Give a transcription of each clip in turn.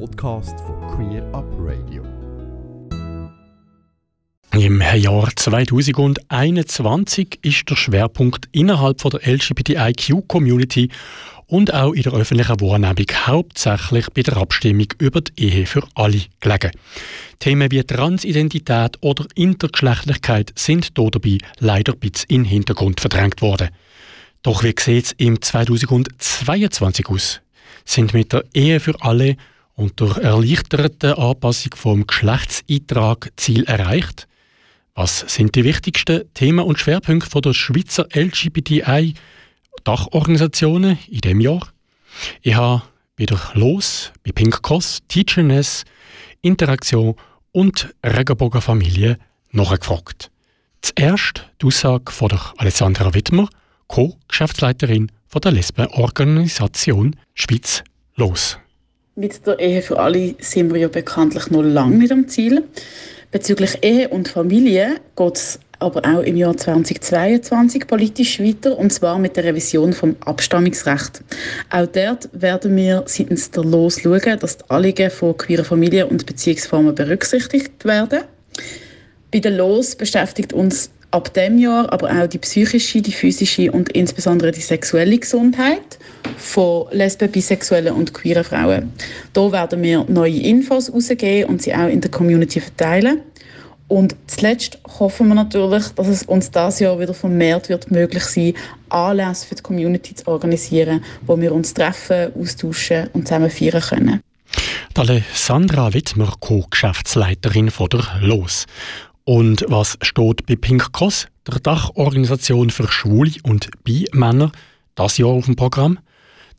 Podcast von Queer Up Radio. Im Jahr 2021 ist der Schwerpunkt innerhalb der LGBTIQ-Community und auch in der öffentlichen Wahrnehmung hauptsächlich bei der Abstimmung über die Ehe für alle gelegen. Themen wie Transidentität oder Intergeschlechtlichkeit sind dabei leider ein bisschen in den Hintergrund verdrängt worden. Doch wie sieht es im 2022 aus? Sind mit der Ehe für alle und durch erleichterte Anpassung vom Geschlechtseintrag Ziel erreicht? Was sind die wichtigsten Themen und Schwerpunkte von der Schweizer LGBTI Dachorganisationen in dem Jahr? Ich habe wieder los bei Pink Cross, Teacherness, Interaktion und Regenbogenfamilie nachgefragt. Zuerst die Aussage von der Alessandra Wittmer, Co-Geschäftsleiterin der Lesbenorganisation Schweiz los. Mit der Ehe für alle sind wir ja bekanntlich noch lange nicht am Ziel. Bezüglich Ehe und Familie geht es aber auch im Jahr 2022 politisch weiter, und zwar mit der Revision vom Abstammungsrecht. Auch dort werden wir seitens der LOS schauen, dass die Anliegen von queeren Familien und Beziehungsformen berücksichtigt werden. Bei der LOS beschäftigt uns ab dem Jahr aber auch die psychische, die physische und insbesondere die sexuelle Gesundheit von lesben, bisexuellen und queeren Frauen. Da werden wir neue Infos rausgeben und sie auch in der Community verteilen. Und zuletzt hoffen wir natürlich, dass es uns dieses Jahr wieder vermehrt wird möglich sein, Anlässe für die Community zu organisieren, wo wir uns treffen, austauschen und zusammen feiern können. Alessandra Wittmer, Co-Geschäftsleiterin von der LOS. Und was steht bei Pink Cross, der Dachorganisation für Schwule und Bi-Männer, das Jahr auf dem Programm?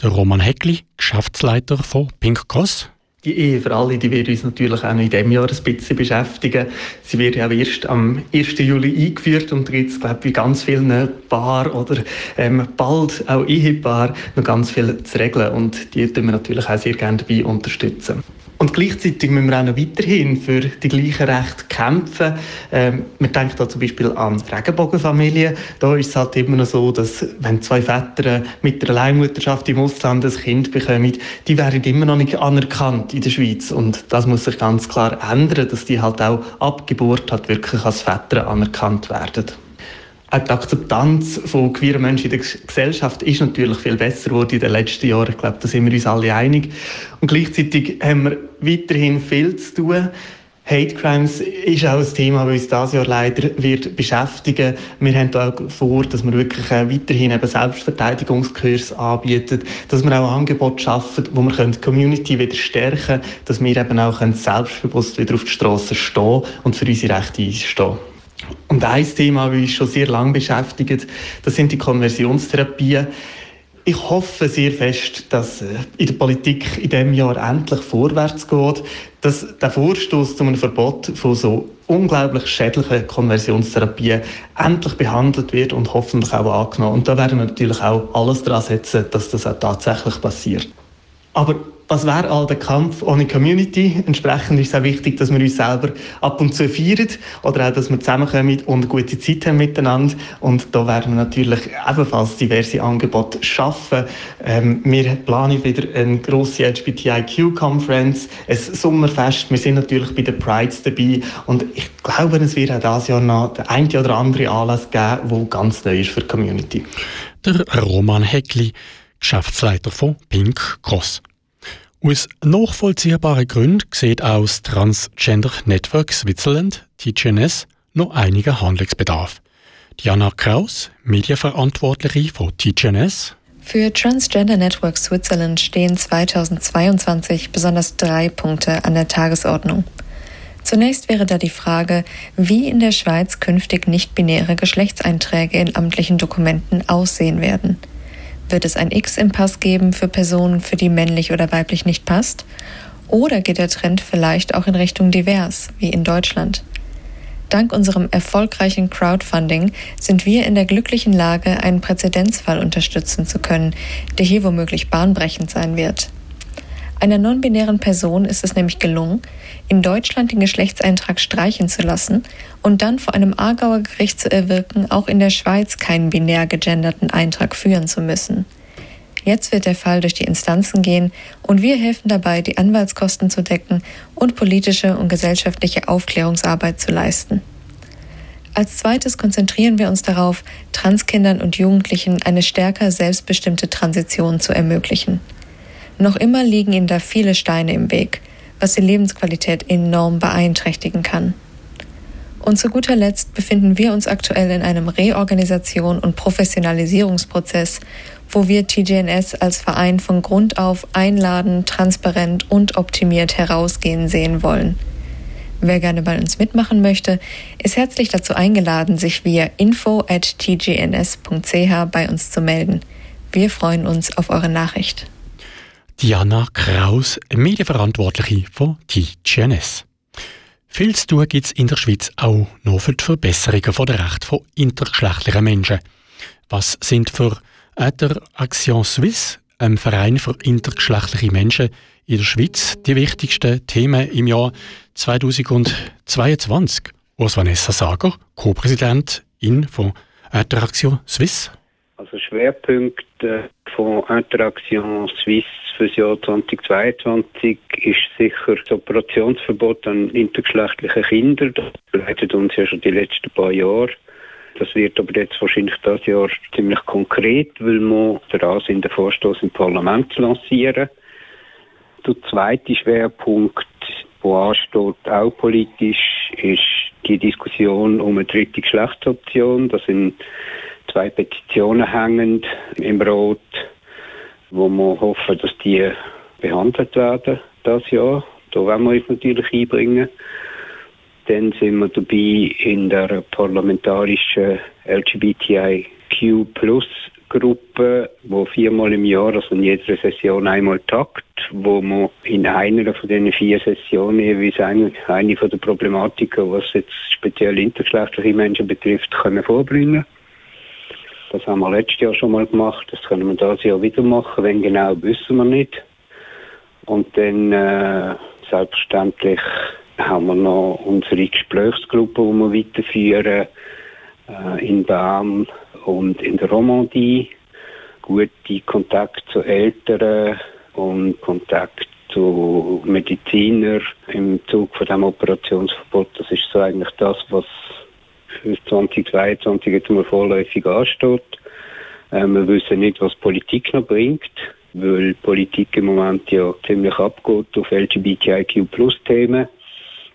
Der Roman Heckli, Geschäftsleiter von Pink Cross. Die Ehe für alle, die wird uns natürlich auch noch in diesem Jahr ein bisschen beschäftigen. Sie wird ja erst am 1. Juli eingeführt und es, glaube ich, bei ganz vielen Paar oder ähm, bald auch Ehepaar noch ganz viel zu regeln und die tun wir natürlich auch sehr gerne dabei unterstützen. Und gleichzeitig müssen wir auch noch weiterhin für die gleichen Rechte kämpfen. Ähm, man denkt da zum Beispiel an Regenbogenfamilien. Da ist es halt immer noch so, dass wenn zwei Väter mit der Alleinmutterschaft im Ausland ein Kind bekommen, die werden immer noch nicht anerkannt in der Schweiz. Und das muss sich ganz klar ändern, dass die halt auch ab Geburt halt wirklich als Väter anerkannt werden. Die Akzeptanz von queeren Menschen in der Gesellschaft ist natürlich viel besser geworden in den letzten Jahren. Ich glaube, da sind wir uns alle einig. Und gleichzeitig haben wir weiterhin viel zu tun. Hate Crimes ist auch ein Thema, das uns dieses Jahr leider wird beschäftigen. Wir haben auch vor, dass wir wirklich äh, weiterhin eben Selbstverteidigungskurs anbieten, dass wir auch Angebote schaffen, wo wir die Community wieder stärken können, dass wir eben auch selbstbewusst wieder auf die Straße stehen und für unsere Rechte einstehen. Und ein Thema, das uns schon sehr lange beschäftigt, das sind die Konversionstherapien. Ich hoffe sehr fest, dass äh, in der Politik in diesem Jahr endlich vorwärts geht, dass der Vorstoß zu einem Verbot von so unglaublich schädlichen Konversionstherapien endlich behandelt wird und hoffentlich auch angenommen. Und da werden wir natürlich auch alles daran setzen, dass das auch tatsächlich passiert. Aber was wäre all der Kampf ohne Community? Entsprechend ist es auch wichtig, dass wir uns selber ab und zu feiern oder auch, dass wir zusammenkommen und eine gute Zeit haben miteinander. Und da werden wir natürlich ebenfalls diverse Angebote schaffen. Ähm, wir planen wieder eine grosse LGBTIQ-Conference, ein Sommerfest. Wir sind natürlich bei den Prides dabei und ich glaube, es wird auch dieses Jahr noch der eine oder andere Anlass geben, der ganz neu ist für die Community. Der Roman Heckli, Geschäftsleiter von Pink Cross. Aus nachvollziehbaren Gründen sieht aus Transgender Network Switzerland, TGNS, noch einiger Handlungsbedarf. Diana Kraus, Medienverantwortliche von TGNS. Für Transgender Network Switzerland stehen 2022 besonders drei Punkte an der Tagesordnung. Zunächst wäre da die Frage, wie in der Schweiz künftig nicht-binäre Geschlechtseinträge in amtlichen Dokumenten aussehen werden – wird es ein X im Pass geben für Personen, für die männlich oder weiblich nicht passt? Oder geht der Trend vielleicht auch in Richtung divers, wie in Deutschland? Dank unserem erfolgreichen Crowdfunding sind wir in der glücklichen Lage, einen Präzedenzfall unterstützen zu können, der hier womöglich bahnbrechend sein wird. Einer non-binären Person ist es nämlich gelungen, in Deutschland den Geschlechtseintrag streichen zu lassen und dann vor einem Aargauer Gericht zu erwirken, auch in der Schweiz keinen binär gegenderten Eintrag führen zu müssen. Jetzt wird der Fall durch die Instanzen gehen und wir helfen dabei, die Anwaltskosten zu decken und politische und gesellschaftliche Aufklärungsarbeit zu leisten. Als zweites konzentrieren wir uns darauf, Transkindern und Jugendlichen eine stärker selbstbestimmte Transition zu ermöglichen. Noch immer liegen ihnen da viele Steine im Weg, was die Lebensqualität enorm beeinträchtigen kann. Und zu guter Letzt befinden wir uns aktuell in einem Reorganisation und Professionalisierungsprozess, wo wir TGNS als Verein von Grund auf einladen, transparent und optimiert herausgehen sehen wollen. Wer gerne bei uns mitmachen möchte, ist herzlich dazu eingeladen, sich via info at tgns.ch bei uns zu melden. Wir freuen uns auf eure Nachricht. Diana Kraus, Medienverantwortliche von TGNS. Viel zu tun gibt es in der Schweiz auch noch für die Verbesserungen der Rechte von intergeschlechtlichen Menschen. Was sind für der Action Suisse, einem Verein für intergeschlechtliche Menschen in der Schweiz, die wichtigsten Themen im Jahr 2022? Urs Vanessa Sager, Co-Präsidentin von Interaction Suisse. Also Schwerpunkte von Interaction Suisse für das Jahr 2022 ist sicher das Operationsverbot an intergeschlechtlichen Kindern. Das begleitet uns ja schon die letzten paar Jahre. Das wird aber jetzt wahrscheinlich das Jahr ziemlich konkret, weil wir daran sind, den Vorstoß im Parlament zu lancieren. Der zweite Schwerpunkt, der ansteht, auch politisch, ist die Diskussion um eine dritte Geschlechtsoption. Da sind zwei Petitionen hängend im Rot wo wir hoffen, dass die behandelt werden das Jahr. Da wollen wir uns natürlich einbringen. Dann sind wir dabei in der parlamentarischen LGBTIQ Plus Gruppe, wo viermal im Jahr, also in jeder Session einmal tagt, wo man in einer von diesen vier Sessionen jeweils eine, eine von den Problematiken, was jetzt speziell intergeschlechtliche Menschen betrifft, können vorbringen. Das haben wir letztes Jahr schon mal gemacht. Das können wir dieses Jahr wieder machen. Wenn genau, wissen wir nicht. Und dann, äh, selbstverständlich, haben wir noch unsere Gesprächsgruppe, die wir weiterführen, äh, in Bern und in der Romandie. Gute Kontakt zu Eltern und Kontakt zu Medizinern im Zug von dem Operationsverbot. Das ist so eigentlich das, was für 2022 jetzt mal vorläufig ansteht. Äh, wir wissen nicht, was Politik noch bringt, weil Politik im Moment ja ziemlich abgeht auf LGBTIQ-Plus-Themen.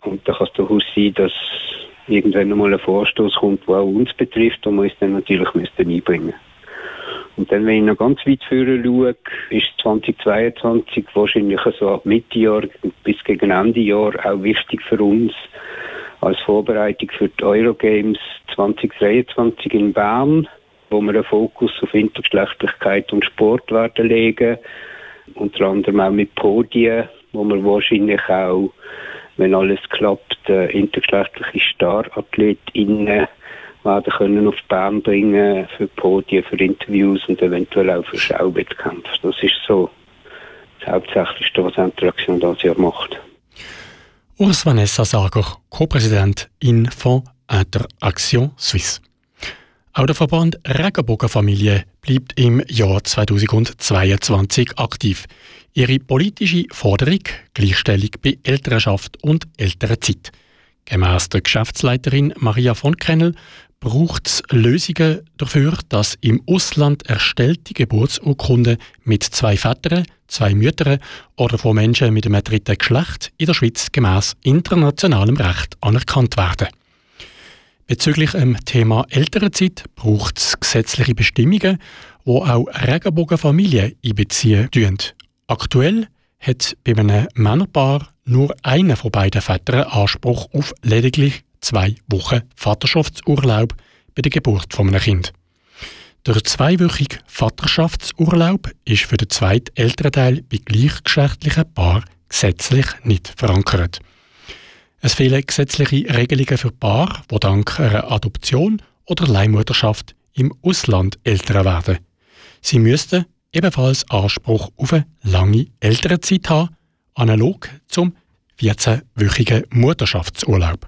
Und da kann es durchaus sein, dass irgendwann mal ein Vorstoß kommt, der auch uns betrifft und wir uns dann natürlich müssen einbringen Und dann, wenn ich noch ganz weit vorne schaue, ist 2022 wahrscheinlich so ab Mitte Jahr bis gegen Ende Jahr auch wichtig für uns, als Vorbereitung für die Eurogames 2023 in Bern, wo wir einen Fokus auf Intergeschlechtlichkeit und Sport werden legen. Unter anderem auch mit Podien, wo wir wahrscheinlich auch, wenn alles klappt, intergeschlechtliche Starathletinnen werden können auf Bern bringen für Podien, für Interviews und eventuell auch für Schauwettkämpfe. Das ist so das Hauptsächlichste, was Interaktion das Jahr macht. Urs Vanessa Sager, Co-Präsidentin von Interaction Suisse. Auch der Verband Regenbogenfamilie bleibt im Jahr 2022 aktiv. Ihre politische Forderung Gleichstellung bei Elternschaft und Elternzeit. Gemäss der Geschäftsleiterin Maria von Kennel braucht es Lösungen dafür, dass im Ausland erstellte Geburtsurkunden mit zwei Vätern, zwei Müttern oder von Menschen mit einem dritten Geschlecht in der Schweiz gemäß internationalem Recht anerkannt werden. Bezüglich dem Thema Elternzeit braucht es gesetzliche Bestimmungen, die auch Regenbogenfamilien einbeziehen. Aktuell hat bei einem Männerpaar nur einer von beiden Vätern Anspruch auf lediglich zwei Wochen Vaterschaftsurlaub bei der Geburt von einem Kind. Der zweiwöchige Vaterschaftsurlaub ist für den zweiten Elternteil bei gleichgeschlechtlichen Paaren gesetzlich nicht verankert. Es fehlen gesetzliche Regelungen für Paare, die dank einer Adoption oder Leihmutterschaft im Ausland Eltern werden. Sie müssten ebenfalls Anspruch auf eine lange Elternzeit haben, analog zum 14-wöchigen Mutterschaftsurlaub.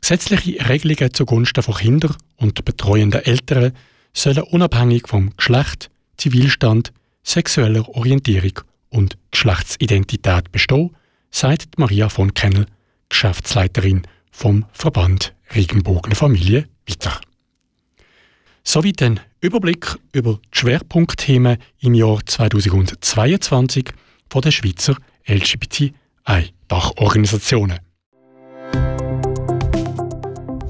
Gesetzliche Regelungen zugunsten von Kindern und betreuenden Eltern sollen unabhängig vom Geschlecht, Zivilstand, sexueller Orientierung und Geschlechtsidentität bestehen, sagt Maria von Kennel, Geschäftsleiterin vom Verband Regenbogen Familie, weiter. Sowie den Überblick über die Schwerpunktthemen im Jahr 2022 von der Schweizer LGBTI-Dachorganisationen.